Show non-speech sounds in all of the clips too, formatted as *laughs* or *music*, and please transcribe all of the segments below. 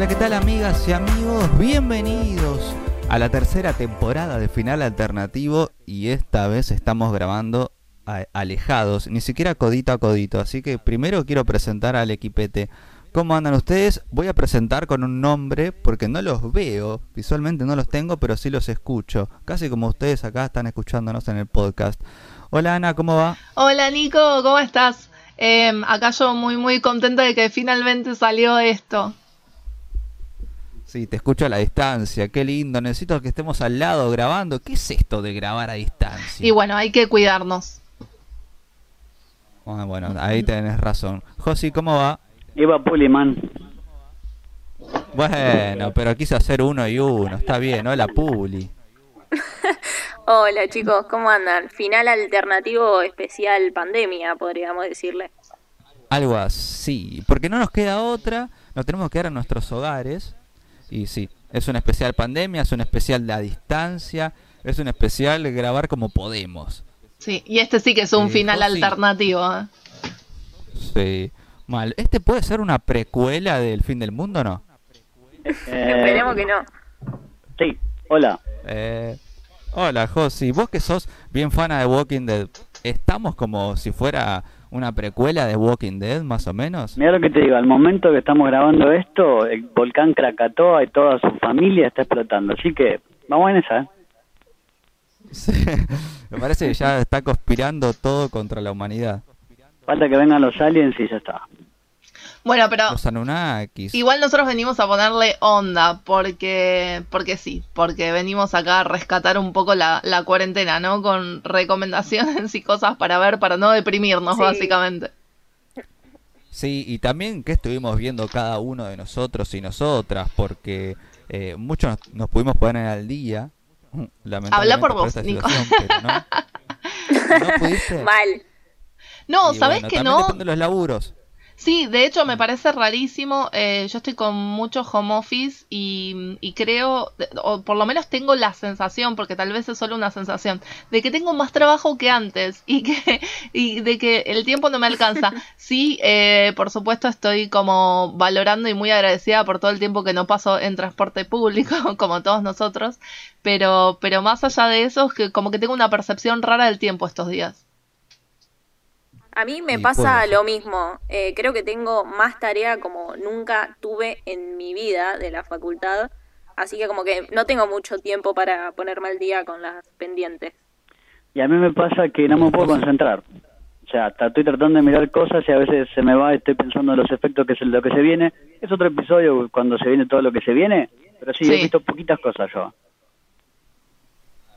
Hola, ¿qué tal amigas y amigos? Bienvenidos a la tercera temporada de Final Alternativo y esta vez estamos grabando alejados, ni siquiera codito a codito, así que primero quiero presentar al equipete. ¿Cómo andan ustedes? Voy a presentar con un nombre porque no los veo, visualmente no los tengo, pero sí los escucho, casi como ustedes acá están escuchándonos en el podcast. Hola Ana, ¿cómo va? Hola Nico, ¿cómo estás? Em, acá yo muy muy contenta de que finalmente salió esto. Sí, te escucho a la distancia, qué lindo, necesito que estemos al lado grabando. ¿Qué es esto de grabar a distancia? Y bueno, hay que cuidarnos. Ah, bueno, ahí tenés razón. Josi, ¿cómo va? Iba Puliman. Bueno, pero quise hacer uno y uno, está bien, hola Puli. *laughs* Hola chicos, ¿cómo andan? Final alternativo especial pandemia, podríamos decirle. Algo así, porque no nos queda otra, nos tenemos que quedar en nuestros hogares. Y sí, es un especial pandemia, es un especial de a distancia, es un especial grabar como podemos. Sí, y este sí que es un final alternativo. ¿eh? Sí. Mal. ¿Este puede ser una precuela del fin del mundo o no? Eh, Esperemos que no. Sí, hola. Eh, hola, Josi. Vos que sos bien fana de Walking Dead, ¿estamos como si fuera una precuela de Walking Dead, más o menos? Mira lo que te digo, al momento que estamos grabando esto, el volcán Krakatoa y toda su familia está explotando. Así que, vamos en esa, ¿eh? Sí, *laughs* me parece que ya está conspirando todo contra la humanidad. Falta que vengan los aliens y ya está. Bueno, pero Los Anunnakis. igual nosotros venimos a ponerle onda porque porque sí, porque venimos acá a rescatar un poco la, la cuarentena, ¿no? Con recomendaciones *laughs* y cosas para ver, para no deprimirnos, Sí. básicamente. Sí, y también que estuvimos viendo cada uno de nosotros y nosotras, porque eh, muchos nos, nos pudimos poner al día. lamentablemente Habla por vos, esta Nico. pero no. *laughs* ¿No pudiste? Mal. No, Y ¿sabés bueno, que no? depende de los laburos. Sí, de hecho me parece rarísimo. eh, yo estoy con mucho home office y, y creo, o por lo menos tengo la sensación, porque tal vez es solo una sensación, de que tengo más trabajo que antes y que *laughs* y de que el tiempo no me alcanza. *laughs* Sí, eh, por supuesto estoy como valorando y muy agradecida por todo el tiempo que no paso en transporte público, *laughs* como todos nosotros, pero pero más allá de eso es que como que tengo una percepción rara del tiempo estos días. A mí me Y pasa lo mismo. Eh, creo que tengo más tarea como nunca tuve en mi vida de la facultad. Así que como que no tengo mucho tiempo para ponerme al día con las pendientes. Y a mí me pasa que no me puedo concentrar. O sea, estoy tratando de mirar cosas y a veces se me va, estoy pensando en los efectos que es lo que se viene. Es otro episodio cuando se viene todo lo que se viene, pero sí, Sí. he visto poquitas cosas yo.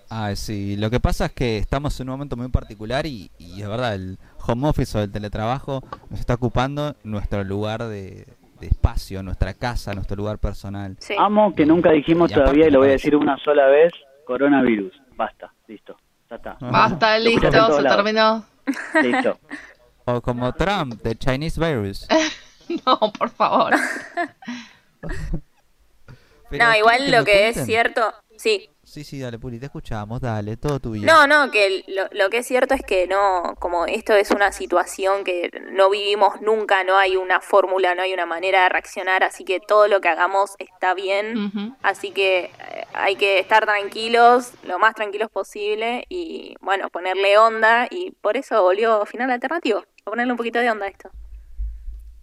Ah, sí, lo que pasa es que estamos en un momento muy particular y, y es verdad, el home office o el teletrabajo nos está ocupando nuestro lugar de, de espacio, nuestra casa, nuestro lugar personal. Sí. Amo que nunca dijimos Y todavía, y lo voy a decir una sola vez, coronavirus. Basta, listo, ya está. Basta, listo, se lados. terminó. Listo. *laughs* O como Trump, de Chinese virus. *laughs* No, por favor. *laughs* Pero No, igual que lo que es cierto, sí. Sí, sí, dale, Puli, te escuchamos, dale, todo tuyo. No, no, que lo, lo que es cierto es que no, como esto es una situación que no vivimos nunca, no hay una fórmula, no hay una manera de reaccionar, así que todo lo que hagamos está bien. Así que eh, hay que estar tranquilos, lo más tranquilos posible y bueno, ponerle onda y por eso volvió final alternativo, a ponerle un poquito de onda a esto.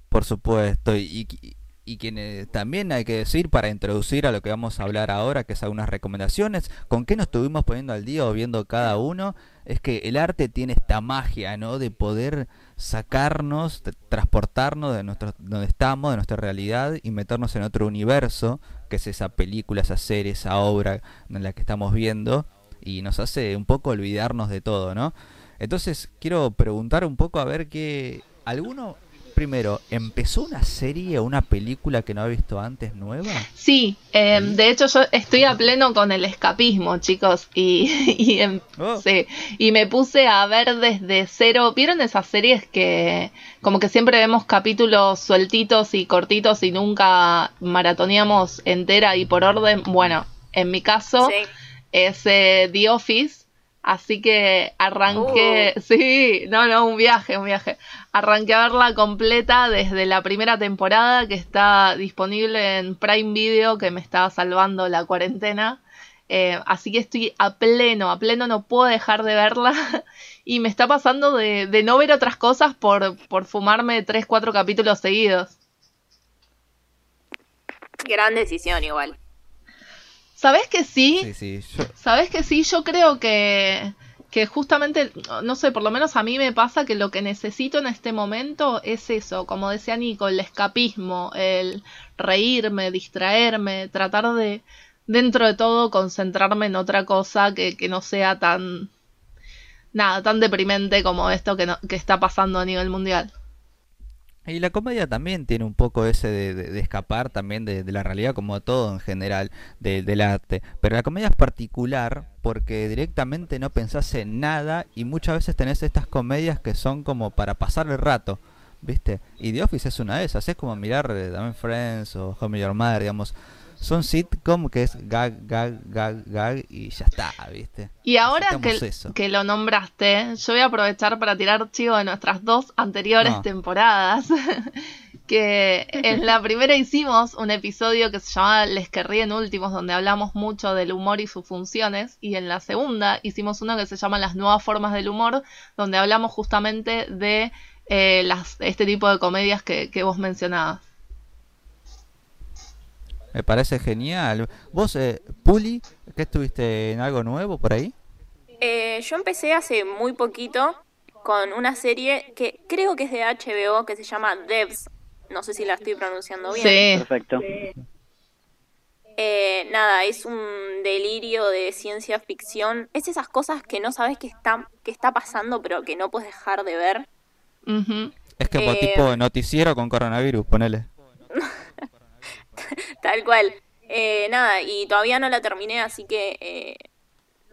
Por supuesto, y, y, y también hay que decir para introducir a lo que vamos a hablar ahora, que es algunas recomendaciones, con qué nos estuvimos poniendo al día o viendo cada uno, es que el arte tiene esta magia, ¿no? De poder sacarnos, de transportarnos de nuestro, donde estamos, de nuestra realidad y meternos en otro universo, que es esa película, esa serie, esa obra en la que estamos viendo, y nos hace un poco olvidarnos de todo, ¿no? Entonces quiero preguntar un poco a ver que alguno primero empezó una serie o una película que no había visto antes nueva. Sí, eh, de hecho yo estoy a pleno con el escapismo, chicos, y, *laughs* y, em- Oh. sí, y me puse a ver desde cero. ¿Vieron esas series que como que siempre vemos capítulos sueltitos y cortitos y nunca maratoneamos entera y por orden? Bueno, en mi caso Sí. es eh, The Office, Así que arranqué, sí, no, no, un viaje, un viaje. Arranqué a verla completa desde la primera temporada que está disponible en Prime Video, que me estaba salvando la cuarentena. Eh, así que estoy a pleno, a pleno, no puedo dejar de verla. *laughs* y me está pasando de, de no ver otras cosas por, por fumarme 3, 4 capítulos seguidos. Gran decisión igual. ¿Sabes que sí? Sí, sí, yo- ¿Sabes que sí? Yo creo que, que justamente, no sé, por lo menos a mí me pasa que lo que necesito en este momento es eso, como decía Nico, el escapismo, el reírme, distraerme, tratar de, dentro de todo, concentrarme en otra cosa que, que no sea tan, nada, tan deprimente como esto que, no- que está pasando a nivel mundial. Y la comedia también tiene un poco ese de, de- escapar también de, de la realidad, como todo en general, de- del arte. Pero la comedia es particular porque directamente no pensás en nada y muchas veces tenés estas comedias que son como para pasar el rato, ¿viste? Y The Office es una de esas, es como mirar eh, también Friends o Met Your Mother, digamos. Son sitcom que es gag, gag, gag, gag y ya está, ¿viste? Y ahora que, eso. que lo nombraste, yo voy a aprovechar para tirar chivo de nuestras dos anteriores No. temporadas. *laughs* que en la primera hicimos un episodio que se llamaba Les que ríen últimos, donde hablamos mucho del humor y sus funciones. Y en la segunda hicimos uno que se llama Las nuevas formas del humor, donde hablamos justamente de eh, las, este tipo de comedias que, que vos mencionabas. Me parece genial. Vos, eh, Puli, ¿qué estuviste en algo nuevo por ahí? Eh, yo empecé hace muy poquito con una serie que creo que es de HBO que se llama Devs. No sé si la estoy pronunciando bien. Sí, Perfecto. Eh, nada, es un delirio de ciencia ficción. Es esas cosas que no sabes que está, que está pasando, pero que no puedes dejar de ver. Es que como Eh, tipo noticiero con coronavirus, ponele. *laughs* *laughs* Tal cual. Eh, nada, y todavía no la terminé, así que eh,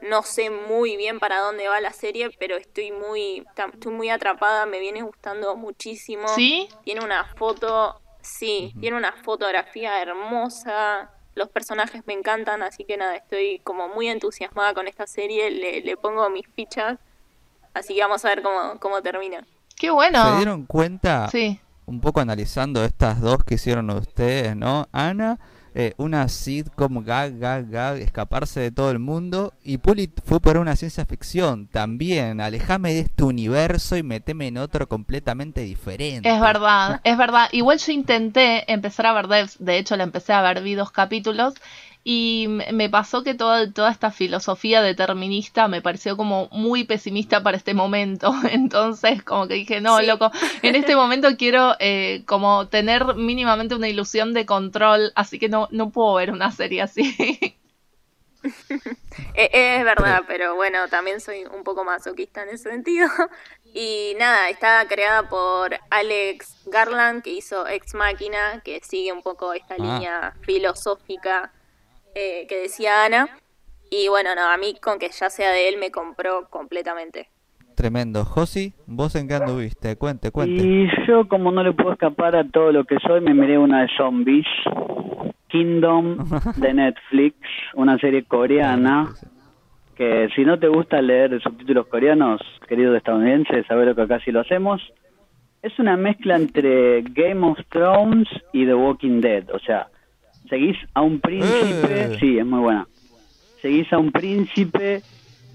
no sé muy bien para dónde va la serie, pero estoy muy, estoy muy atrapada, me viene gustando muchísimo. ¿Sí? Tiene una foto, sí, tiene una fotografía hermosa. Los personajes me encantan, así que nada, estoy como muy entusiasmada con esta serie, le, le pongo mis fichas, así que vamos a ver cómo, cómo termina. Qué bueno. ¿Se dieron cuenta, Sí. Un poco analizando estas dos que hicieron ustedes, ¿no? Ana, eh, una sitcom gag, gag, gag, escaparse de todo el mundo. Y Puli fue por una ciencia ficción también. Alejame de este universo y meteme en otro completamente diferente. Es verdad, es verdad. Igual yo intenté empezar a ver Devs, de hecho la empecé a ver, vi dos capítulos y me pasó que toda, toda esta filosofía determinista me pareció como muy pesimista para este momento. *laughs* Entonces como que dije, no, Sí. loco, en este *laughs* momento quiero eh, como tener mínimamente una ilusión de control, así que no, no puedo ver una serie así. *laughs* Eh, es verdad, pero bueno, también soy un poco masoquista en ese sentido. Y nada, está creada por Alex Garland, que hizo Ex Máquina, que sigue un poco esta Ah. línea filosófica eh, que decía Ana. Y bueno, no, a mí con que ya sea de él me compró completamente. Tremendo. Josi, ¿vos en qué anduviste? Cuente, cuente. Y yo, como no le puedo escapar a todo lo que soy, me miré una de zombies, Kingdom, *laughs* de Netflix, una serie coreana, que si no te gusta leer subtítulos coreanos, queridos estadounidenses, sabés lo que acá sí lo hacemos. Es una mezcla entre Game of Thrones y The Walking Dead, o sea, seguís a un príncipe, Eh. sí, es muy buena. Seguís a un príncipe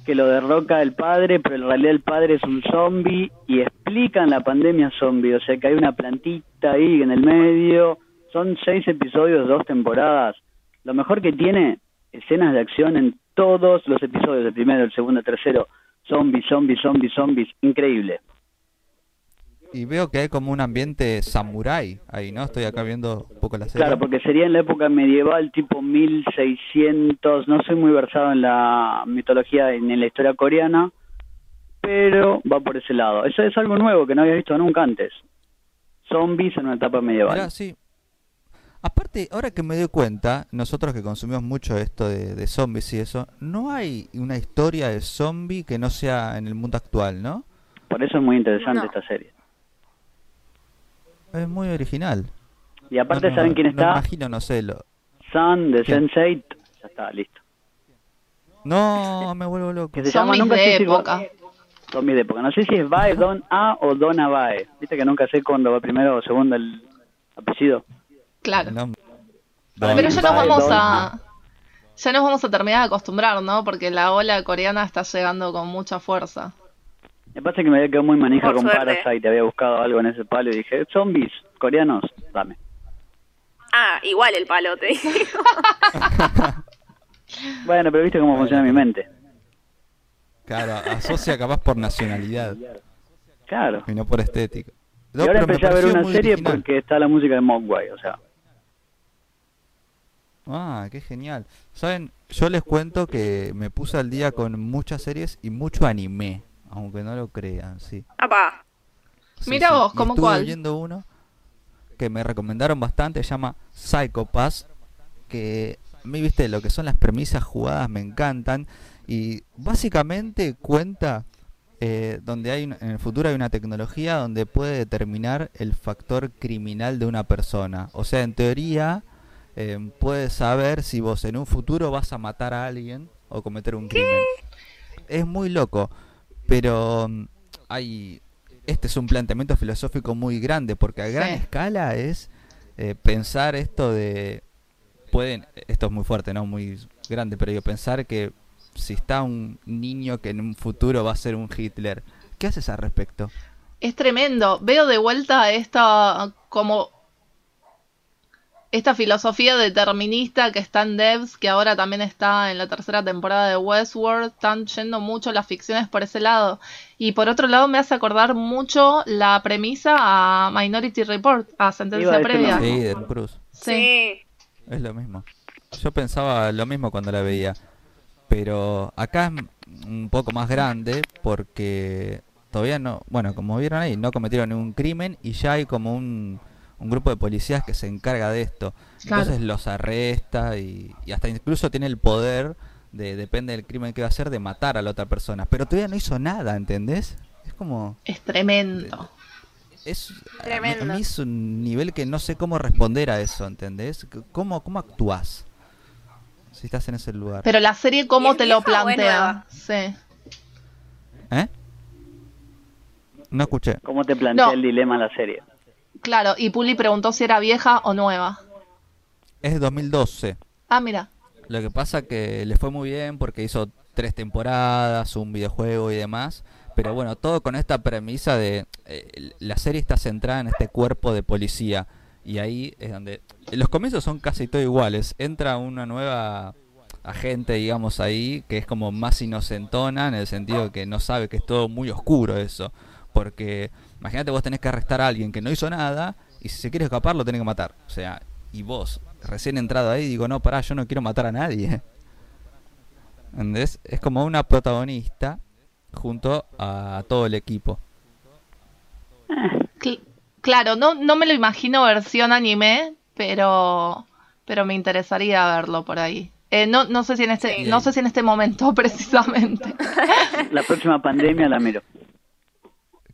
que lo derroca el padre, pero en realidad el padre es un zombie y explican la pandemia zombie, o sea que hay una plantita ahí en el medio. Son seis episodios, dos temporadas. Lo mejor que tiene, escenas de acción en todos los episodios, el primero, el segundo, el tercero. Zombies, zombies, zombies, zombies. Increíble. Y veo que hay como un ambiente samurái ahí, ¿no? Estoy acá viendo un poco la serie. Claro, porque sería en la época medieval, tipo 1600. No soy muy versado en la mitología ni en la historia coreana, pero va por ese lado. Eso es algo nuevo que no había visto nunca antes. Zombies en una etapa medieval. Mirá, sí. Aparte, ahora que me doy cuenta, nosotros que consumimos mucho esto de, de zombies y eso, no hay una historia de zombie que no sea en el mundo actual, ¿no? Por eso es muy interesante No. esta serie. Es muy original. Y aparte, No, no, ¿saben quién no está? imagino, no sé, lo... Sun de ¿Quién? Sense8. Ya está, listo. No, me vuelvo loco. Que se llama, nunca de sé si va- época. Zombies de época. No sé si es Bae, *laughs* Don A o Dona Bae. Viste que nunca sé cuándo va primero o segundo el apellido. Claro. No. Pero ya nos vamos Don a. Ya nos vamos a terminar de acostumbrar, ¿no? Porque la ola coreana está llegando con mucha fuerza. Me pasa que me había quedado muy manija Por con suerte. Parasite, había buscado algo en ese palo y dije, zombies, coreanos, dame. Ah, igual el palo, te digo. *laughs* Bueno, pero viste cómo funciona mi mente. Claro, asocia capaz por nacionalidad Claro. y no por estética. No, y ahora empecé a ver una serie original. porque está la música de Mogwai, o sea. Ah, qué genial. Saben, yo les cuento que me puse al día con muchas series y mucho anime, aunque no lo crean, sí. Sí, Mira sí. vos, ¿cómo estuve cuál? viendo uno que me recomendaron bastante, se llama Psycho Pass, que a mí, viste, lo que son las premisas jugadas me encantan y básicamente cuenta eh, donde hay en el futuro hay una tecnología donde puede determinar el factor criminal de una persona. O sea, en teoría eh, puedes saber si vos en un futuro vas a matar a alguien o cometer un crimen. Es muy loco, pero mm, hay este es un planteamiento filosófico muy grande porque a gran Sí. escala es eh, pensar esto de pueden esto es muy fuerte no muy grande pero yo pensar que si está un niño que en un futuro va a ser un Hitler qué haces al respecto Es tremendo. Veo de vuelta esta como esta filosofía determinista que está en Devs, que ahora también está en la tercera temporada de Westworld, están yendo mucho las ficciones por ese lado. Y por otro lado me hace acordar mucho la premisa a Minority Report, a sentencia previa. sí de Tom Cruise Sí. Sí. es lo mismo yo pensaba lo mismo cuando la veía pero acá es un poco más grande porque todavía no, bueno, como vieron ahí, no cometieron ningún crimen y ya hay como un, un grupo de policías que se encarga de esto. Claro. Entonces los arresta y, y hasta incluso tiene el poder de, depende del crimen que va a hacer, de matar a la otra persona. Pero todavía no hizo nada, ¿entendés? Es como... Es tremendo. Es, a mí- a, Tremendo. mí es un nivel que no sé cómo responder a eso, ¿entendés? ¿Cómo, cómo actúas si estás en ese lugar? Pero la serie, ¿cómo ¿Y es te lo plantea? Sí. ¿Eh? No escuché. ¿Cómo te plantea No. el dilema la serie? Claro, y Puli preguntó si era vieja o nueva. Es de 2012. Ah, mira. Lo que pasa que le fue muy bien porque hizo tres temporadas, un videojuego y demás. Pero bueno, todo con esta premisa de eh, la serie está centrada en este cuerpo de policía. Y ahí es donde... Los comienzos son casi todo iguales. Entra una nueva agente, digamos, ahí, que es como más inocentona en el sentido que no sabe que es todo muy oscuro eso. Porque imagínate vos tenés que arrestar a alguien que no hizo nada y si se quiere escapar lo tenés que matar. O sea, y vos, recién entrado ahí, digo, no, pará, yo no quiero matar a nadie. *laughs* ¿Entendés? Es como una protagonista junto a todo el equipo. Cl- claro, no, no me lo imagino versión anime, pero, pero me interesaría verlo por ahí. Eh, no, no sé si en este, Sí. no sé si en este momento *laughs* precisamente. La próxima pandemia la miro.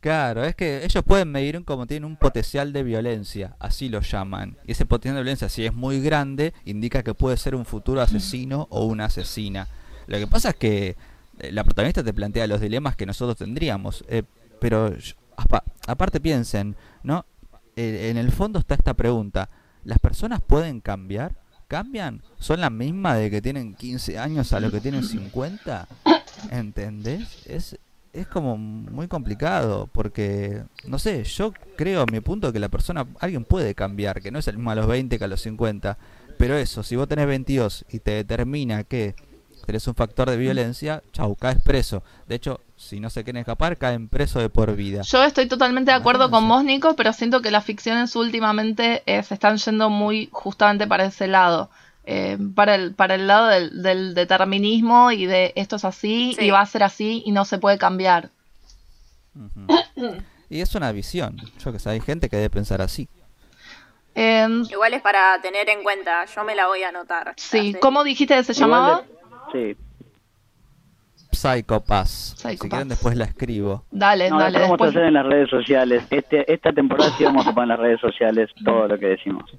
Claro, es que ellos pueden medir como tienen un potencial de violencia, así lo llaman. Y ese potencial de violencia, si es muy grande, indica que puede ser un futuro asesino o una asesina. Lo que pasa es que eh, la protagonista te plantea los dilemas que nosotros tendríamos. eh, pero aparte piensen, ¿no? Eh, en el fondo está esta pregunta. ¿Las personas pueden cambiar? ¿Cambian? ¿Son la misma de que tienen 15 años a lo que tienen 50? ¿Entendés? Es, es como muy complicado porque, no sé, yo creo a mi punto que la persona, alguien puede cambiar, que no es el mismo a los 20 que a los 50. Pero eso, si vos tenés 22 y te determina que tenés un factor de violencia, chau, caes preso. De hecho, si no se quieren escapar, caen preso de por vida. Yo estoy totalmente de acuerdo con Imagínense. vos, Nico, pero siento que las ficciones últimamente eh, se están yendo muy justamente para ese lado. Eh, para, el, para el lado del, del determinismo y de esto es así Sí. y va a ser así y no se puede cambiar. Y es una visión. Yo que sé, hay gente que debe pensar así. Em, Igual es para tener en cuenta. Yo me la voy a anotar. sí. ¿cómo dijiste que se llamaba? de- Sí. Psycho Pass. Psycho si quieren después la escribo. Dale, No, dale, después vamos a después. hacer en las redes sociales. Este, esta temporada sí vamos a poner en las redes sociales todo lo que decimos.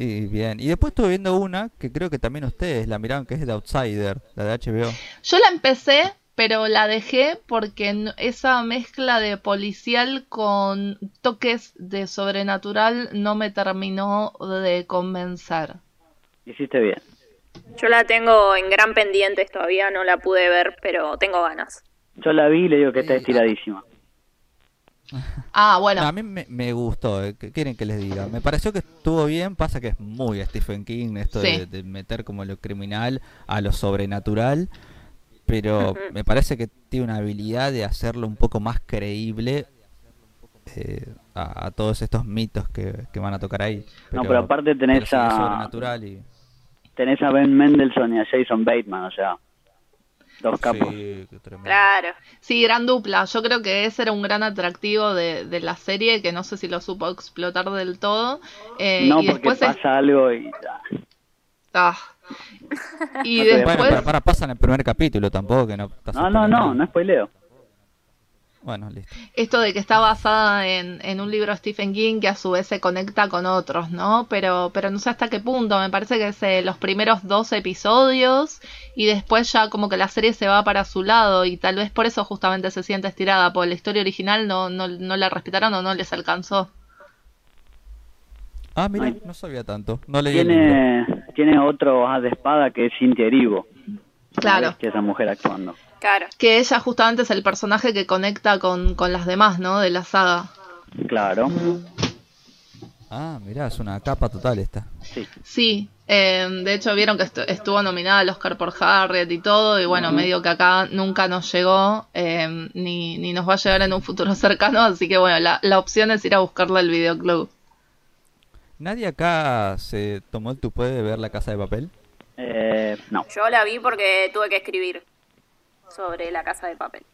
Y bien, y después estuve viendo una que creo que también ustedes la miraron, que es The Outsider, la de HBO. Yo la empecé, pero la dejé porque esa mezcla de policial con toques de sobrenatural no me terminó de convencer. Hiciste bien. Yo la tengo en gran pendientes todavía, no la pude ver, pero tengo ganas. Yo la vi y le digo que está estiradísima. Ah, bueno, No, a mí me, me gustó, eh, ¿qué quieren que les diga? Me pareció que estuvo bien, pasa que es muy Stephen King esto Sí. de, de meter como lo criminal a lo sobrenatural, pero me parece que tiene una habilidad de hacerlo un poco más creíble eh, a, a todos estos mitos que, que van a tocar ahí. No, pero aparte tenés pero a- sobrenatural y... Tenés a Ben Mendelssohn y a Jason Bateman, o sea, dos capos. Sí, qué tremendo. Claro. sí, gran dupla. Yo creo que ese era un gran atractivo de, de la serie, que no sé si lo supo explotar del todo. Eh, no, y porque después es- pasa algo y... ah. *laughs* Y No te- Bueno, después... pero para, pasa en el primer capítulo tampoco, que no estás No, no, no, no spoileo. Bueno, listo. esto de que está basada en, en un libro de Stephen King que a su vez se conecta con otros, ¿no? Pero, pero no sé hasta qué punto, me parece que es eh, los primeros dos episodios y después ya como que la serie se va para su lado y tal vez por eso justamente se siente estirada, porque la historia original no, no, no la respetaron o no les alcanzó. Ah, mira, no sabía tanto. No leí el libro. Tiene, tiene otro as de espada que es Cintia Erivo. Claro. Que esa mujer actuando. Claro. Que ella justamente es el personaje que conecta con, con las demás, ¿no? De la saga. Claro. Ah, mirá, es una capa total esta. Sí. Sí, eh, de hecho vieron que estu- estuvo nominada al Oscar por Harriet y todo, y bueno, medio que acá nunca nos llegó, eh, ni, ni nos va a llegar en un futuro *laughs* cercano, así que bueno, la, la opción es ir a buscarla al videoclub. ¿Nadie acá se tomó el tupé de ver la casa de papel? Eh, no. Yo la vi porque tuve que escribir sobre la casa de papel.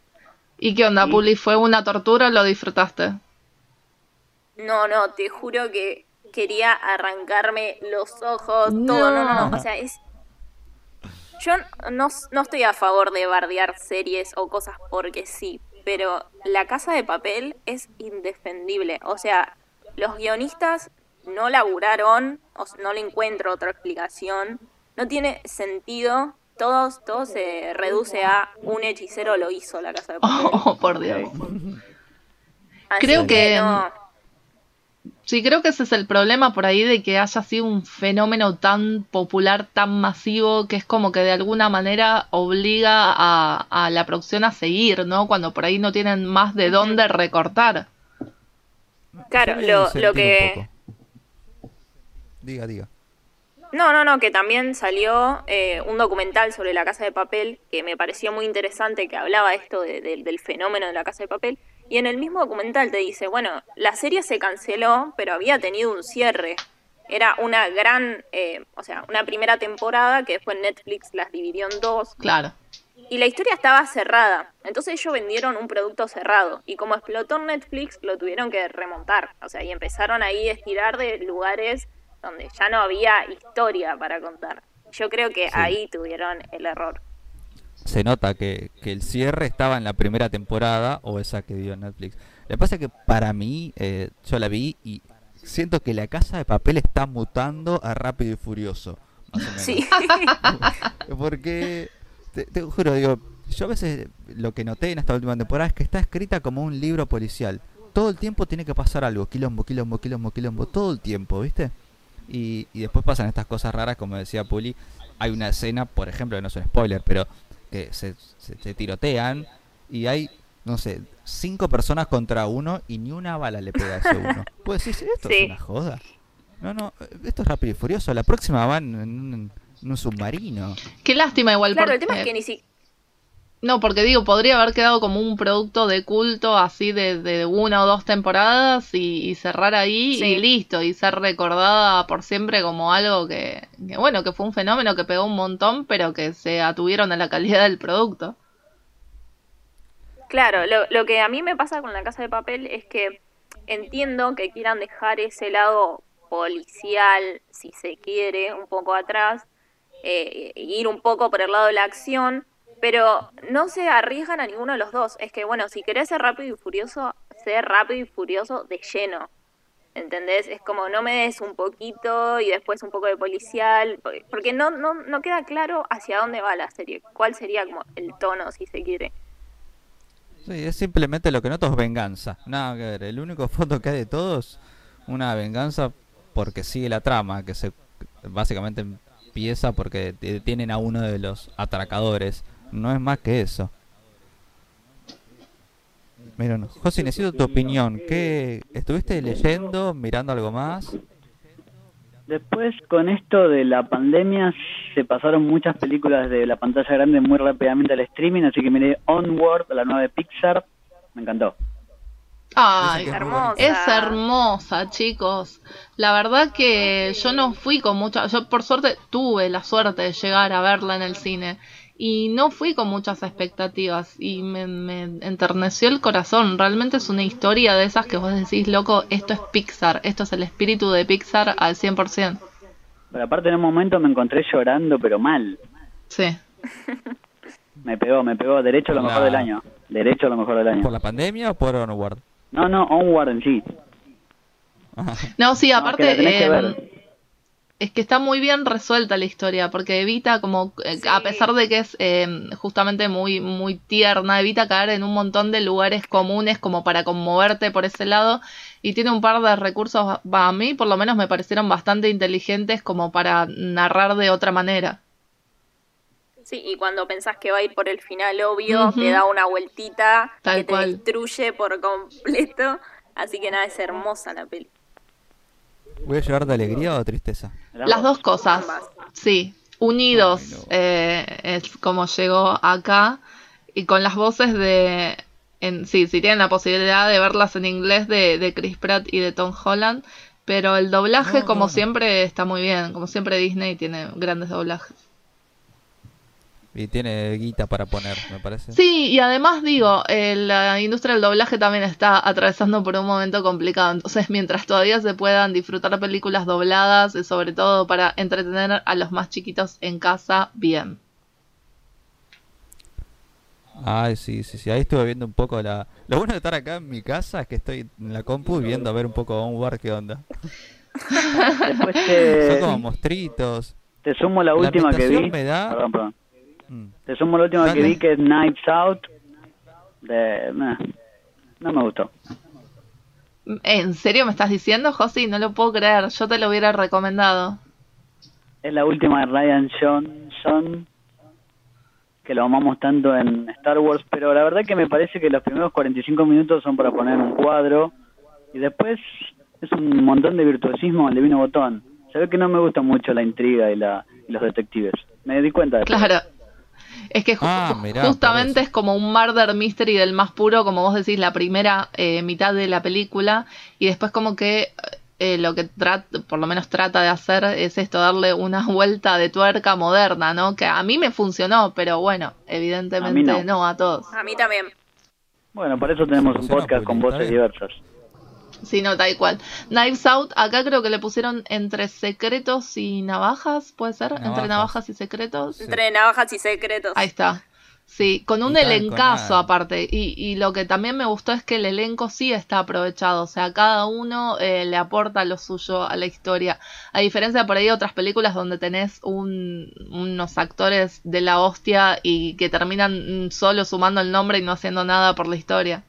¿Y qué onda, Sí. Puli? ¿Fue una tortura o lo disfrutaste? No, no, te juro que quería arrancarme los ojos, No. todo, no, no, no, o sea, es... Yo no, no estoy a favor de bardear series o cosas porque sí, pero La Casa de Papel es indefendible, o sea, los guionistas no laburaron, o no le encuentro otra explicación, no tiene sentido, todo, todo se reduce a un hechicero lo hizo La Casa de Papel. *laughs* Oh, por Dios. Así creo que- no. Sí, creo que ese es el problema por ahí de que haya sido un fenómeno tan popular, tan masivo, que es como que de alguna manera obliga a, a la producción a seguir, ¿no? Cuando por ahí no tienen más de dónde recortar. Claro, lo, lo que... Diga, diga. No, no, no, que también salió eh, un documental sobre la Casa de Papel que me pareció muy interesante, que hablaba esto de- de- del fenómeno de la Casa de Papel. Y en el mismo documental te dice, bueno, la serie se canceló, pero había tenido un cierre. Era una gran, eh, o sea, una primera temporada que después Netflix las dividió en dos. Claro. Y la historia estaba cerrada. Entonces ellos vendieron un producto cerrado. Y como explotó Netflix, lo tuvieron que remontar. O sea, y empezaron ahí a estirar de lugares donde ya no había historia para contar. Yo creo que Sí. ahí tuvieron el error. Se nota que, que el cierre estaba en la primera temporada o esa que dio Netflix. Lo que pasa es que para mí, eh, yo la vi y siento que la casa de papel está mutando a rápido y furioso. Más o menos. Sí. *laughs* Porque, te, te juro, digo, yo a veces lo que noté en esta última temporada es que está escrita como un libro policial. Todo el tiempo tiene que pasar algo, quilombo, quilombo, quilombo, quilombo, todo el tiempo, ¿viste? Y, y después pasan estas cosas raras, como decía Puli. Hay una escena, por ejemplo, que no es un spoiler, pero que se, se- se tirotean y hay, no sé, cinco personas contra uno y ni una bala le pega a ese uno. *laughs* Pues decir, esto Sí. es una joda. No, no, esto es rápido y furioso. La próxima van en un, en un submarino. Qué lástima igual. claro, el tema es que ni siquiera... No, porque digo, podría haber quedado como un producto de culto así de, de una o dos temporadas y, y cerrar ahí Sí. y listo, y ser recordada por siempre como algo que, que, bueno, que fue un fenómeno que pegó un montón, pero que se atuvieron a la calidad del producto. Claro, lo, lo que a mí me pasa con la casa de papel es que entiendo que quieran dejar ese lado policial, si se quiere, un poco atrás, eh, e ir un poco por el lado de la acción, pero no se arriesgan a ninguno de los dos. Es que, bueno, si querés ser rápido y furioso, ser rápido y furioso de lleno. ¿Entendés? Es como no me des un poquito y después un poco de policial, porque- porque no, no, no queda claro hacia dónde va la serie, cuál sería como el tono, si se quiere. Sí, es simplemente lo que noto es venganza. Nada que ver. El único fondo que hay de todos, una venganza porque sigue la trama, que se básicamente empieza porque tienen a uno de los atracadores. No es más que eso. Miren, José, necesito tu opinión. ¿Qué estuviste leyendo, mirando algo más? Después, con esto de la pandemia, se pasaron muchas películas de la pantalla grande muy rápidamente al streaming, así que miré Onward, la nueva de Pixar, me encantó. Ay, es hermosa. Es hermosa, chicos. La verdad que yo no fui con mucha, yo por suerte tuve la suerte de llegar a verla en el cine y no fui con muchas expectativas y me, me enterneció el corazón. Realmente es una historia de esas que vos decís, loco, esto es Pixar, esto es el espíritu de Pixar al 100%. Pero aparte en un momento me encontré llorando, pero mal. Sí. *laughs* Me pegó, me pegó, derecho a lo La- mejor del año. Derecho a lo mejor del año. ¿Por la pandemia o por Onward? No, no, Onward en sí. No, sí, No, aparte que es que está muy bien resuelta la historia porque evita como eh, Sí. a pesar de que es eh, justamente muy muy tierna evita caer en un montón de lugares comunes como para conmoverte por ese lado y tiene un par de recursos a mí por lo menos me parecieron bastante inteligentes como para narrar de otra manera Sí, y cuando pensás que va a ir por el final obvio, te da una vueltita Tal que te cual. destruye por completo. Así que nada, es hermosa la peli. ¿Voy a llevar de alegría o tristeza? Las dos cosas Ambas. sí unidos Ay, no. eh, es como llegó acá y con las voces de en, sí si tienen la posibilidad de verlas en inglés de, de Chris Pratt y de Tom Holland pero el doblaje No, como no, no. siempre está muy bien como siempre Disney tiene grandes doblajes Y tiene guita para poner, me parece. sí y además digo eh, la industria del doblaje también está atravesando por un momento complicado entonces mientras todavía se puedan disfrutar películas dobladas eh, sobre todo para entretener a los más chiquitos en casa bien Ay, sí, sí, sí. Ahí estuve viendo un poco la... Lo bueno de estar acá en mi casa es que estoy en la compu y viendo a ver un poco Onward qué onda. Después Son como mostritos. te sumo la La última que vi. ambientación me da- Perdón, perdón. Te sumo la última Dale. que vi que es Knives Out. De, meh, no me gustó. ¿En serio me estás diciendo, Josi? No lo puedo creer. Yo te lo hubiera recomendado. Es la última de Ryan Johnson, que lo amamos tanto en Star Wars, pero la verdad que me parece que los primeros 45 minutos son para poner un cuadro y después es un montón de virtuosismo al divino botón. Se ve que no me gusta mucho la intriga y, la, y los detectives. Me di cuenta de eso. Claro. Es que ju- Ah, mirá, justamente es como un murder mystery del más puro, como vos decís, la primera eh, mitad de la película. Y después como que eh, lo que trata, por lo menos trata de hacer es esto, darle una *laughs* vuelta de tuerca moderna, ¿no? Que a mí me funcionó, pero bueno, evidentemente A no. no. a todos. A mí también. Bueno, por eso tenemos un podcast con voces diversas. Sí, no, tal cual. Knives Out, acá creo que le pusieron entre secretos y navajas, ¿puede ser? Entre Navajas. y secretos. Sí. Entre navajas y secretos. Ahí está. Sí, con un elencazo aparte. Y, y lo que también me gustó es que el elenco sí está aprovechado. O sea, cada uno eh, le aporta lo suyo a la historia. A diferencia de por ahí otras películas donde tenés un- unos actores de la hostia y que terminan mm, solo sumando el nombre y no haciendo nada por la historia.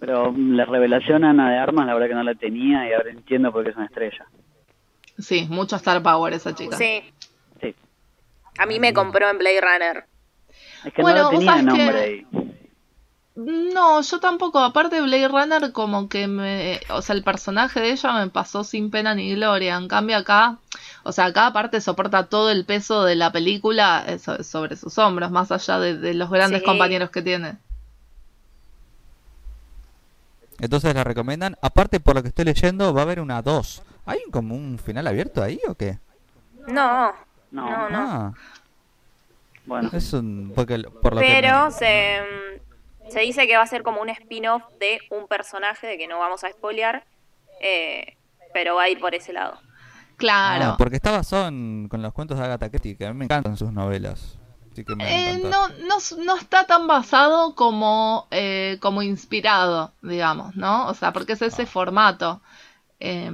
Pero la revelación Ana de Armas, la verdad que no la tenía y ahora entiendo por qué es una estrella. Sí, mucho Star Power esa chica. Sí. Sí. A mí me compró en Blade Runner. Es que Bueno, no la tenía que- nombre ahí. No, yo tampoco. Aparte, Blade Runner, como que me. O sea, el personaje de ella me pasó sin pena ni gloria. En cambio, acá. O sea, acá aparte soporta todo el peso de la película eh, so- sobre sus hombros, más allá de, de los grandes Sí. compañeros que tiene. Entonces la recomiendan. Aparte, por lo que estoy leyendo, va a haber una 2. ¿Hay como un final abierto ahí o qué? No, No. no, no. Ah, Bueno, es un... Porque, por lo Pero se, se dice que va a ser como un spin-off de un personaje, de que no vamos a spoilear, eh, pero va a ir por ese lado. Claro. Ah, porque está basado en- con los cuentos de Agatha Christie, que a mí me encantan sus novelas. Que me Eh, no, no, no está tan basado como, eh, como inspirado, digamos, ¿no? O sea, porque es ese formato. eh,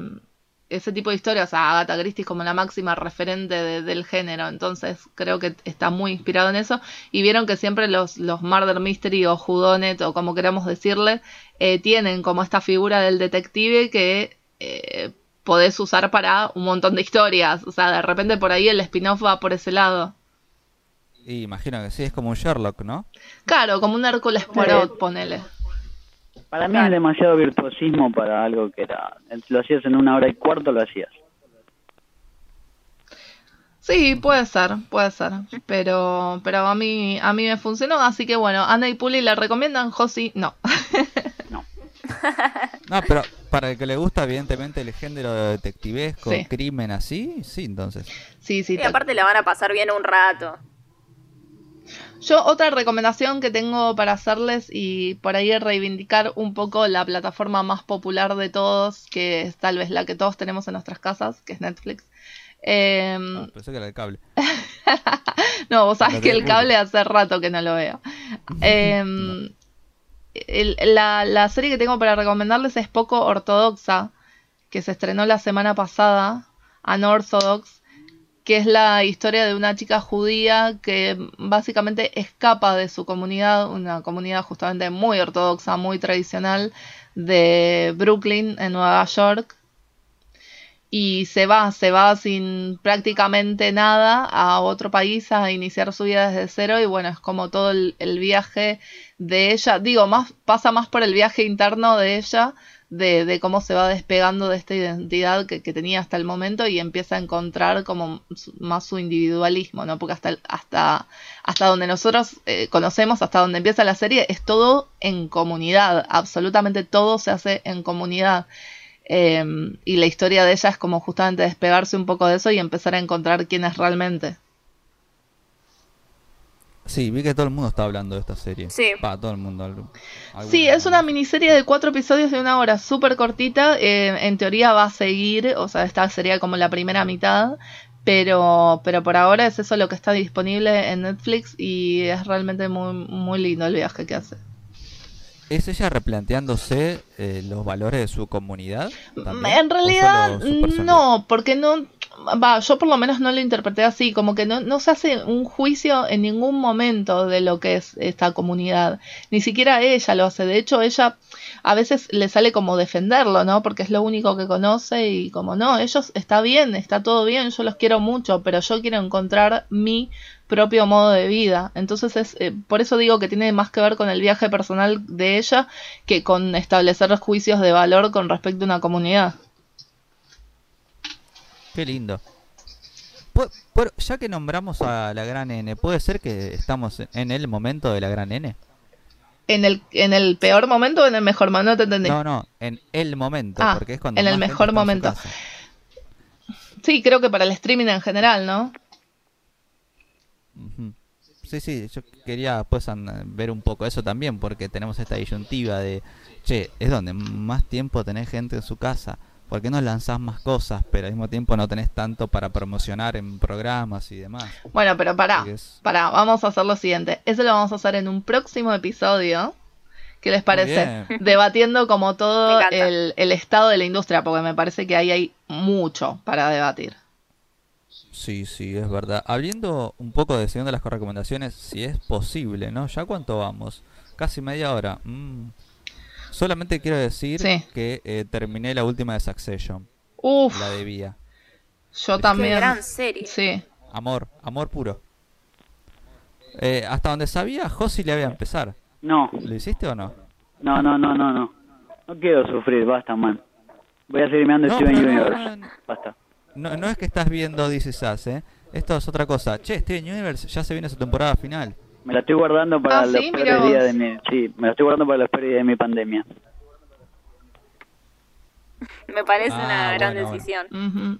ese tipo de historias, o sea, Agatha Christie es como la máxima referente de- del género, entonces creo que está muy inspirado en eso. Y vieron que siempre los, los Murder Mystery o Whodunit, o como queramos decirle, eh, tienen como esta figura del detective que eh, podés usar para un montón de historias. O sea, de repente por ahí el spin-off va por ese lado. Y imagino que sí, es como un Sherlock, ¿no? Claro, como un Hércules Poirot, ponele. Para mí es demasiado virtuosismo para algo que era. Lo hacías en una hora y cuarto, lo hacías. Sí, puede ser, puede ser. Pero, pero a mí, a mí me funcionó, así que bueno, Ana y Puli le recomiendan, Josi, no. No. *laughs* No, pero para el que le gusta, evidentemente, el género detectivesco, Sí. crimen así, sí, entonces. sí, sí. Y aparte la van a pasar bien un rato. Yo otra recomendación que tengo para hacerles y por ahí reivindicar un poco la plataforma más popular de todos, que es tal vez la que todos tenemos en nuestras casas, que es Netflix. Eh, Ah, pensé que era el cable. *laughs* no, vos sabés que el cable hace rato que no lo veo. *laughs* Eh, el- la, la serie que tengo para recomendarles es poco ortodoxa, que se estrenó la semana pasada, Unorthodox, que es la historia de una chica judía que básicamente escapa de su comunidad, una comunidad justamente muy ortodoxa, muy tradicional de Brooklyn, en Nueva York, y se va, se va sin prácticamente nada a otro país a iniciar su vida desde cero y bueno, es como todo el, el viaje de ella, digo, más pasa más por el viaje interno de ella, de, cómo se va despegando de esta identidad que, tenía hasta el momento y empieza a encontrar como más su individualismo, ¿no? Porque hasta, hasta, hasta donde nosotros eh, conocemos, hasta donde empieza la serie, es todo en comunidad, absolutamente todo se hace en comunidad. Eh, y la historia de ella es como justamente despegarse un poco de eso y empezar a encontrar quién es realmente. Sí, vi que todo el mundo está hablando de esta serie. Sí. Pa, todo el mundo. algo- Sí, es una miniserie de cuatro episodios de una hora, súper cortita. eh, en teoría va a seguir, o sea, esta sería como la primera mitad. Pero, pero por ahora es eso lo que está disponible en Netflix y es realmente muy, muy lindo el viaje que hace. ¿Es ella replanteándose eh, los valores de su comunidad? también? En ¿O realidad no, porque no, va, yo por lo menos no lo interpreté así, como que no, no se hace un juicio en ningún momento de lo que es esta comunidad, ni siquiera ella lo hace, de hecho ella a veces le sale como defenderlo, ¿no? Porque es lo único que conoce y como no, ellos está bien, está todo bien, yo los quiero mucho, pero yo quiero encontrar mi propio modo de vida. Entonces es eh, por eso digo que tiene más que ver con el viaje personal de ella que con establecer los juicios de valor con respecto a una comunidad. Qué lindo. Ya que nombramos a la gran N, ¿puede ser que estamos en el momento de la gran N? ¿En el, en el peor momento o en el mejor momento? No te entendí. No, no, en el momento, Ah, porque es cuando en el mejor momento. Sí, creo que para el streaming en general, ¿no? Sí, sí, yo quería pues ver un poco eso también, porque tenemos esta disyuntiva de, che, es donde más tiempo tenés gente en su casa, ¿por qué no lanzás más cosas, pero al mismo tiempo no tenés tanto para promocionar en programas y demás? Bueno, pero pará, es- pará, vamos a hacer lo siguiente. Eso lo vamos a hacer en un próximo episodio. ¿Qué les parece? Debatiendo como todo el, el estado de la industria, porque me parece que ahí hay mucho para debatir. Sí, sí, es verdad. Habiendo un poco de siguiendo las recomendaciones, si es posible, ¿no? ¿Ya cuánto vamos? Casi media hora. Mm. Solamente quiero decir Sí. que eh, terminé la última de Succession, Uf, la debía. yo Qué también. gran serie. Sí. Amor, amor puro. Eh, hasta donde sabía, Josi le había empezar. No, ¿Lo hiciste o no? no, no, no, no, no. No quiero sufrir, basta, man. Voy a seguir mirando No, Steven no, Universe. no, Basta. No, no es que estás viendo This Is Us, ¿eh? Esto es otra cosa. Che, Steven Universe ya se viene su temporada final. Me la estoy guardando para Ah, los sí, peores días de mi... Sí, me la estoy guardando para los peores días de mi pandemia. Me parece Ah, una gran bueno, bueno. decisión. Ujú.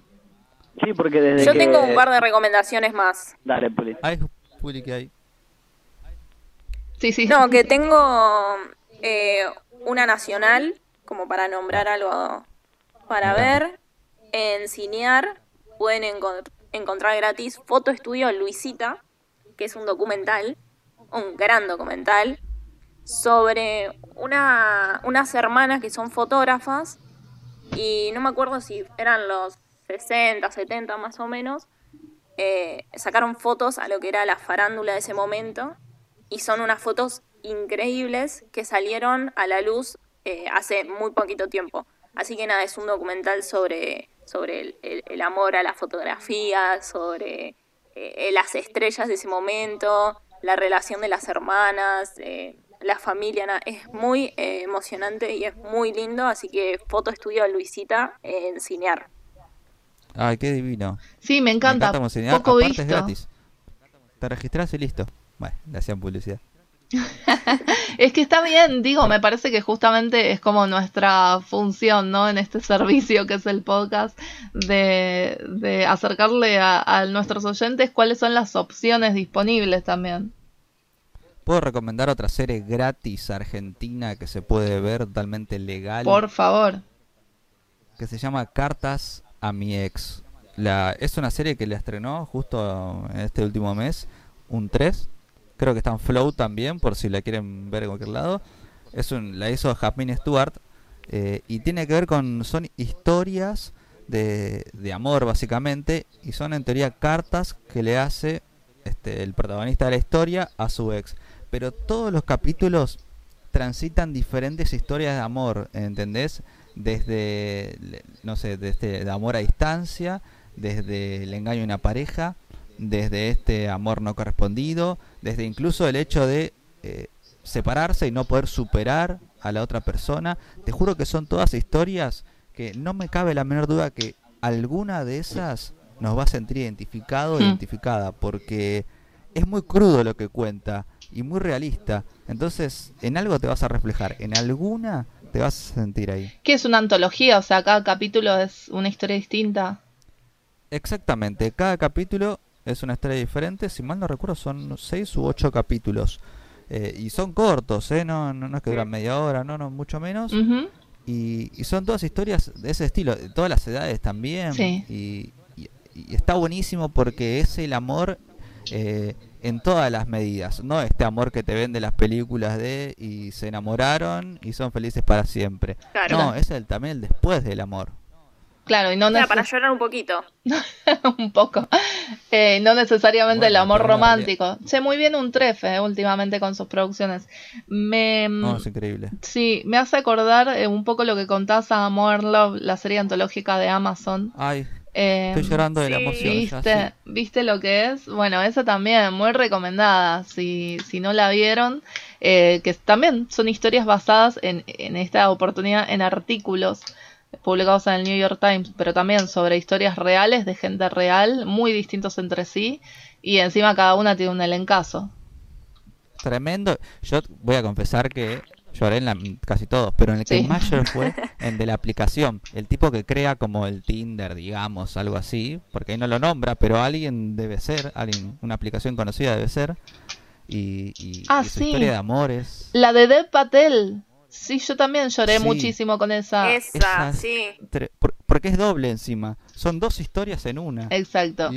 Sí, porque desde Yo que... tengo un par de recomendaciones más. Dale, Puli. Ay, Juli, que hay. Sí, sí. No, que tengo eh, una nacional, como para nombrar algo para ver. En Cinear pueden enco- encontrar gratis Foto Estudio Luisita, que es un documental, un gran documental, sobre una, unas hermanas que son fotógrafas y no me acuerdo si eran los 60, 70 más o menos, eh, sacaron fotos a lo que era la farándula de ese momento y son unas fotos increíbles que salieron a la luz eh, hace muy poquito tiempo. Así que nada, es un documental sobre, sobre el, amor a la fotografía, sobre eh, las estrellas de ese momento, la relación de las hermanas, la familia. es muy emocionante y es muy lindo, así que foto estudio Luisita en Cinear. Ay, qué divino. Sí, me encanta. Me encanta Poco visto. es gratis. Te registras y listo. Bueno, le hacían publicidad. *laughs* es que está bien, digo, me parece que justamente es como nuestra función, ¿no? En este servicio que es el podcast, de, de acercarle a, a, nuestros oyentes cuáles son las opciones disponibles también. ¿Puedo recomendar otra serie gratis argentina que se puede ver totalmente legal? Por favor. Que se llama Cartas a mi ex. La, es una serie que le estrenó justo en este último mes, un 3. Creo que está en Flow también, por si la quieren ver en cualquier lado. Es un, la hizo Jasmine Stewart eh, y tiene que ver con. Son historias de, de amor, básicamente, y son en teoría cartas que le hace este, el protagonista de la historia a su ex. Pero todos los capítulos transitan diferentes historias de amor, ¿entendés? desde, no sé, desde el amor a distancia, desde el engaño en una pareja, desde este amor no correspondido, desde incluso el hecho de eh, separarse y no poder superar a la otra persona. Te juro que son todas historias que no me cabe la menor duda que alguna de esas nos va a sentir identificado o hmm. identificada, porque es muy crudo lo que cuenta y muy realista. Entonces, en algo te vas a reflejar, en alguna te vas a sentir ahí. ¿Qué es una antología? O sea, cada capítulo es una historia distinta. Exactamente, cada capítulo es una historia diferente. Si mal no recuerdo, son seis u ocho capítulos. Eh, y son cortos, ¿eh? No, no, es que duran media hora, no, no, mucho menos. y, son todas historias de ese estilo, de todas las edades también. Y, está buenísimo porque es el amor eh, en todas las medidas, no este amor que te vende las películas de y se enamoraron y son felices para siempre. No, es el también el después del amor. Claro, y no para llorar un poquito. *laughs* un poco. Eh, no necesariamente el amor romántico. Sé muy bien un trefe eh, últimamente con sus producciones. Me, no, es increíble. Sí, me hace acordar eh, un poco lo que contás a Modern Love, la serie antológica de Amazon. Ay, Estoy em, llorando de la emoción. ¿viste, ¿Viste lo que es? Bueno, esa también, muy recomendada. Si, si no la vieron, eh, que también son historias basadas en, en esta oportunidad en artículos publicados en el New York Times, pero también sobre historias reales de gente real, muy distintos entre sí, y encima cada una tiene un elencazo. Tremendo. Yo voy a confesar que lloré en la, casi todos, pero en el que más lloré fue *laughs* en de la aplicación. El tipo que crea como el Tinder, digamos, algo así, porque ahí no lo nombra, pero alguien debe ser, alguien, una aplicación conocida debe ser. Y, y, ah, su historia de amores. La de Dev Patel. Sí, yo también lloré muchísimo con esa. Esa, sí. porque es doble encima. Son dos historias en una. Exacto.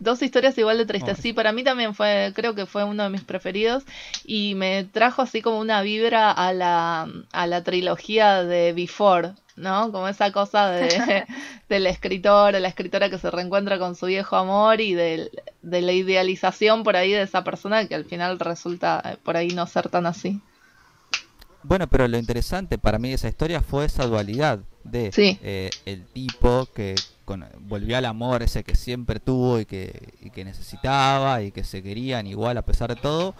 Dos historias igual de tristes. Sí, para mí también fue, creo que fue uno de mis preferidos. Y me trajo así como una vibra a la, a la trilogía de Before. ¿no? Como esa cosa de, *laughs* del escritor, la escritora que se reencuentra con su viejo amor y de, de la idealización por ahí de esa persona que al final resulta eh, por ahí no ser tan así. Bueno, pero lo interesante para mí de esa historia fue esa dualidad de eh, el tipo que volvió al amor ese que siempre tuvo y que, y que necesitaba y que se querían igual a pesar de todo,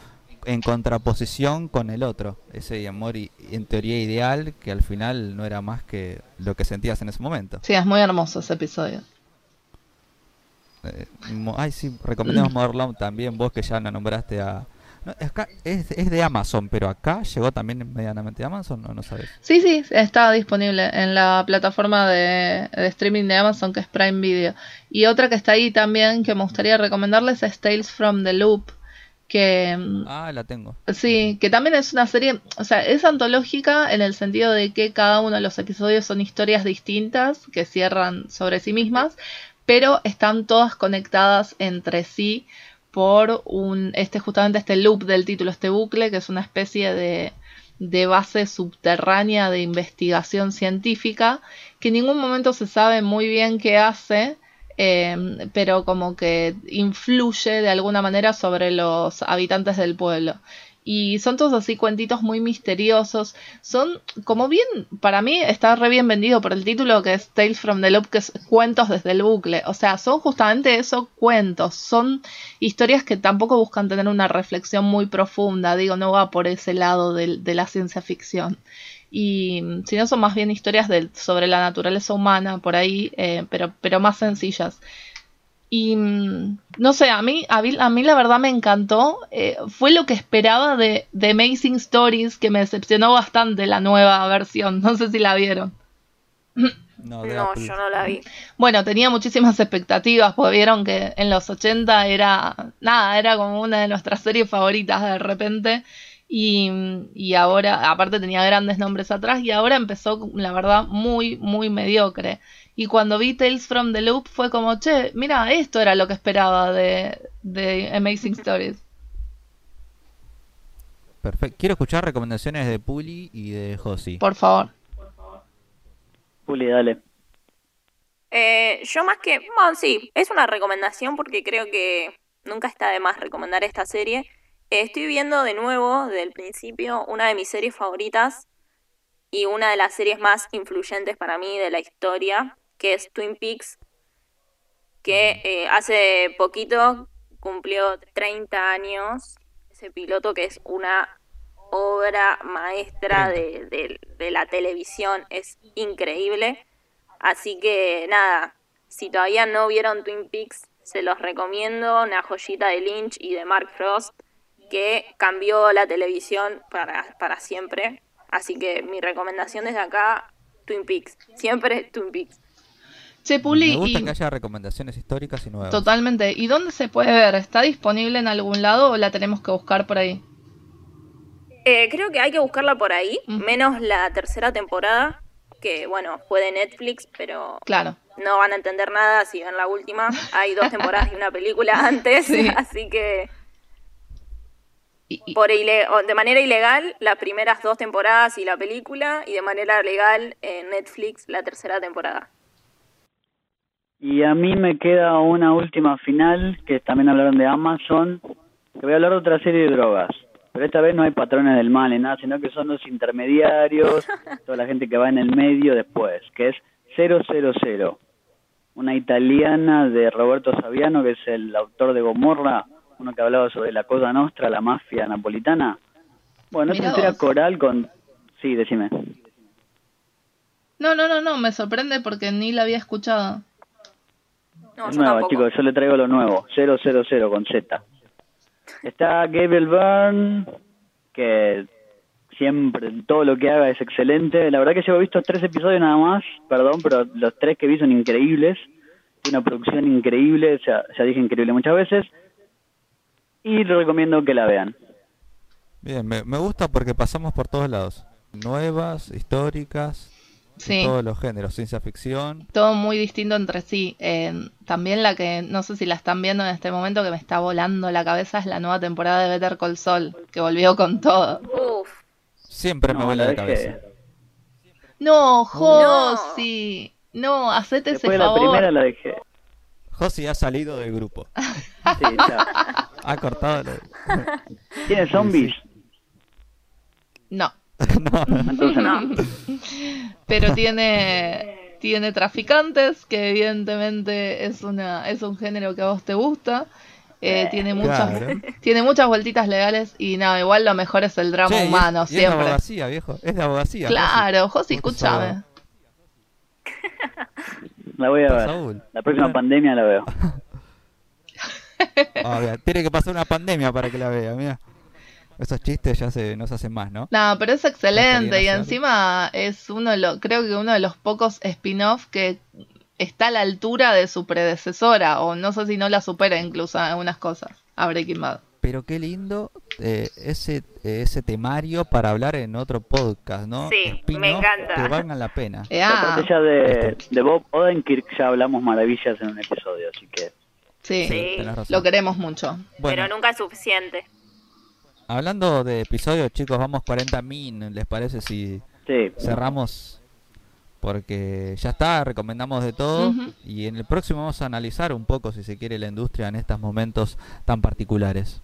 en contraposición con el otro, ese amor y, en teoría ideal que al final no era más que lo que sentías en ese momento. Sí, es muy hermoso ese episodio. Eh, ay, sí, recomendamos Modern también, vos que ya no nombraste a, es, es, de Amazon, pero acá llegó también medianamente de Amazon, ¿no? no sabes. Sí, sí, está disponible en la plataforma de, streaming de Amazon que es Prime Video. Y otra que está ahí también que me gustaría recomendarles es Tales from the Loop. Que, ah, la tengo. Sí, que también es una serie, o sea, es antológica en el sentido de que cada uno de los episodios son historias distintas que cierran sobre sí mismas, pero están todas conectadas entre sí por un, este, justamente este loop del título, este bucle, que es una especie de, de base subterránea de investigación científica que en ningún momento se sabe muy bien qué hace, eh, pero como que influye de alguna manera sobre los habitantes del pueblo. Y son todos así cuentitos muy misteriosos. Son como bien, para mí está re bien vendido por el título que es Tales from the Loop, que es cuentos desde el bucle. O sea, son justamente esos cuentos. Son historias que tampoco buscan tener una reflexión muy profunda. Digo, no va por ese lado de, de la ciencia ficción y si no son más bien historias de, sobre la naturaleza humana por ahí, eh, pero, pero más sencillas. Y mm, no sé, a mí, a mí, a mí la verdad me encantó. Eh, fue lo que esperaba de, de Amazing Stories, que me decepcionó bastante la nueva versión. *laughs* No sé si la vieron. No, No, yo no la vi. Bueno, tenía muchísimas expectativas, porque vieron que en los 80 era, nada, era como una de nuestras series favoritas de repente. Y, y ahora, aparte tenía grandes nombres atrás, y ahora empezó, la verdad, muy, muy mediocre. Y cuando vi Tales from the Loop fue como, che, mira, esto era lo que esperaba de, de Amazing Stories. Perfecto. Quiero escuchar recomendaciones de Puli y de Josi. Por favor. Juli, dale. Eh, yo más que, bueno, sí, es una recomendación porque creo que nunca está de más recomendar esta serie. Eh, estoy viendo de nuevo, desde el principio, una de mis series favoritas y una de las series más influyentes para mí de la historia, que es Twin Peaks, que eh, hace poquito cumplió 30 años. Ese piloto que es una obra maestra de, de- de la televisión, es increíble. Así que nada, si todavía no vieron Twin Peaks, se los recomiendo, una joyita de Lynch y de Mark Frost que cambió la televisión para, para siempre. Así que mi recomendación desde acá, Twin Peaks. Siempre Twin Peaks. Che, Puli, Me gusta y- que haya recomendaciones históricas y nuevas. totalmente. ¿Y dónde se puede ver? ¿Está disponible en algún lado o la tenemos que buscar por ahí? Eh, creo que hay que buscarla por ahí, menos la tercera temporada, que bueno, fue de Netflix, pero Claro. no van a entender nada si ven la última. Hay dos temporadas y una película *laughs* antes, Sí. así que por de manera ilegal las primeras dos temporadas y la película y de manera legal en Netflix la tercera temporada. Y a mí me queda una última final, que también hablaron de Amazon, que voy a hablar de otra serie de drogas. Pero esta vez no hay patrones del mal ni nada, sino que son los intermediarios, *laughs* toda la gente que va en el medio después, que es 000, una italiana de Roberto Saviano, que es el autor de Gomorra, uno que hablaba sobre la Cosa Nostra, la mafia napolitana. Bueno, es una historia coral con... Sí, decime. No, no, no, no, me sorprende porque ni la había escuchado. No, Es yo nueva, tampoco. chicos, yo le traigo lo nuevo, 000 con Z. Está Gabriel Byrne, que siempre todo lo que haga es excelente. La verdad que yo he visto tres episodios nada más, perdón, pero los tres que vi son increíbles. Tiene una producción increíble, ya, ya dije increíble muchas veces. Y le recomiendo que la vean. Bien, me, me gusta porque pasamos por todos lados. Nuevas, históricas, de todos los géneros, ciencia ficción. Todo muy distinto entre sí. Eh, también la que, no sé si la están viendo en este momento, que me está volando la cabeza, es la nueva temporada de Better Call Saul, que volvió con todo. Uf, Siempre me vuela la dejé. cabeza. No, Josi. No, hacete ese Después de la favor. primera la dejé. Josi ha salido del grupo. *laughs* Sí, ya. Ha cortado. la- ¿Tiene zombies? No, *laughs* *laughs* no. Pero tiene tiene traficantes, que evidentemente es una es un género que a vos te gusta. Eh, tiene muchas Claro. tiene muchas vueltitas legales y nada, igual lo mejor es el drama Che, y es- humano y Es de siempre. abogacía, viejo. Es de abogacía. Claro, Josi, Por escúchame. *laughs* La voy a ver. Saúl. La próxima pandemia la veo. Ah. Tiene que pasar una pandemia para que la vea, mira. Esos chistes ya se, no se hacen más, ¿no? No, pero es excelente y encima es uno de los, creo que uno de los pocos spin-off que está a la altura de su predecesora, o no sé si no la supera incluso en algunas cosas, a Breaking Bad. Pero qué lindo eh, ese eh, ese temario para hablar en otro podcast, ¿no? Sí, me encanta. Que valgan la pena. Eh, *laughs* ah, Aparte ya de, de Bob Odenkirk ya hablamos maravillas en un episodio, así que sí, Sí. tenés razón. lo queremos mucho. Bueno, pero nunca es suficiente. Hablando de episodios, chicos, vamos 40 min. ¿Les parece si sí. cerramos porque ya está, recomendamos de todo y en el próximo vamos a analizar un poco, si se quiere, la industria en estos momentos tan particulares.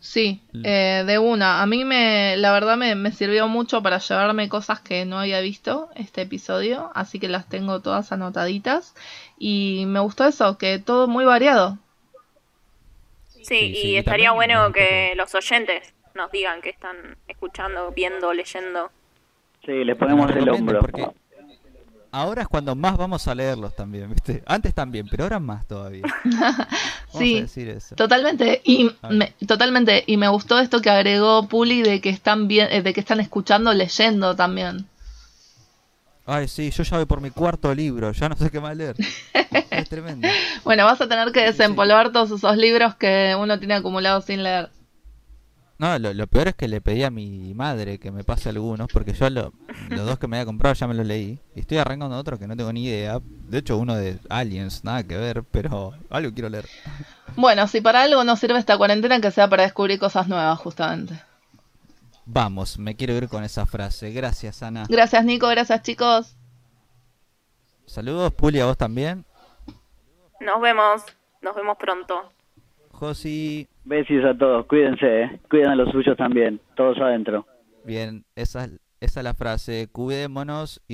Sí, eh, de una. A mí me, la verdad me, me sirvió mucho para llevarme cosas que no había visto este episodio, así que las tengo todas anotaditas. Y me gustó eso, que todo muy variado. Sí, Sí, y sí, estaría bueno que poco- los oyentes nos digan que están escuchando, viendo, leyendo. Sí, les ponemos el hombro. Porque ahora es cuando más vamos a leerlos también, ¿viste? Antes también, pero ahora más todavía. *laughs* Sí. a decir eso. Totalmente, y me, totalmente, y me gustó esto que agregó Puli de que están bien, eh, de que están escuchando, leyendo también. Ay, sí, yo ya voy por mi cuarto libro, ya no sé qué más leer. *laughs* Es tremendo. Bueno, vas a tener que desempolvar todos esos libros que uno tiene acumulados sin leer. No, lo, lo peor es que le pedí a mi madre que me pase algunos, porque yo lo- los dos que me había comprado ya me los leí. Y estoy arrancando otro que no tengo ni idea. De hecho, uno de Aliens, nada que ver, pero algo quiero leer. Bueno, si para algo nos sirve esta cuarentena, que sea para descubrir cosas nuevas, justamente. Vamos, me quiero ir con esa frase. Gracias, Ana. Gracias, Nico, gracias, chicos. Saludos, Puli, a vos también. Nos vemos, nos vemos pronto. Josi, Besis a todos, cuídense, ¿eh? cuiden a los suyos también, todos adentro. bien, esa, es- esa es la frase. Cuidémonos. y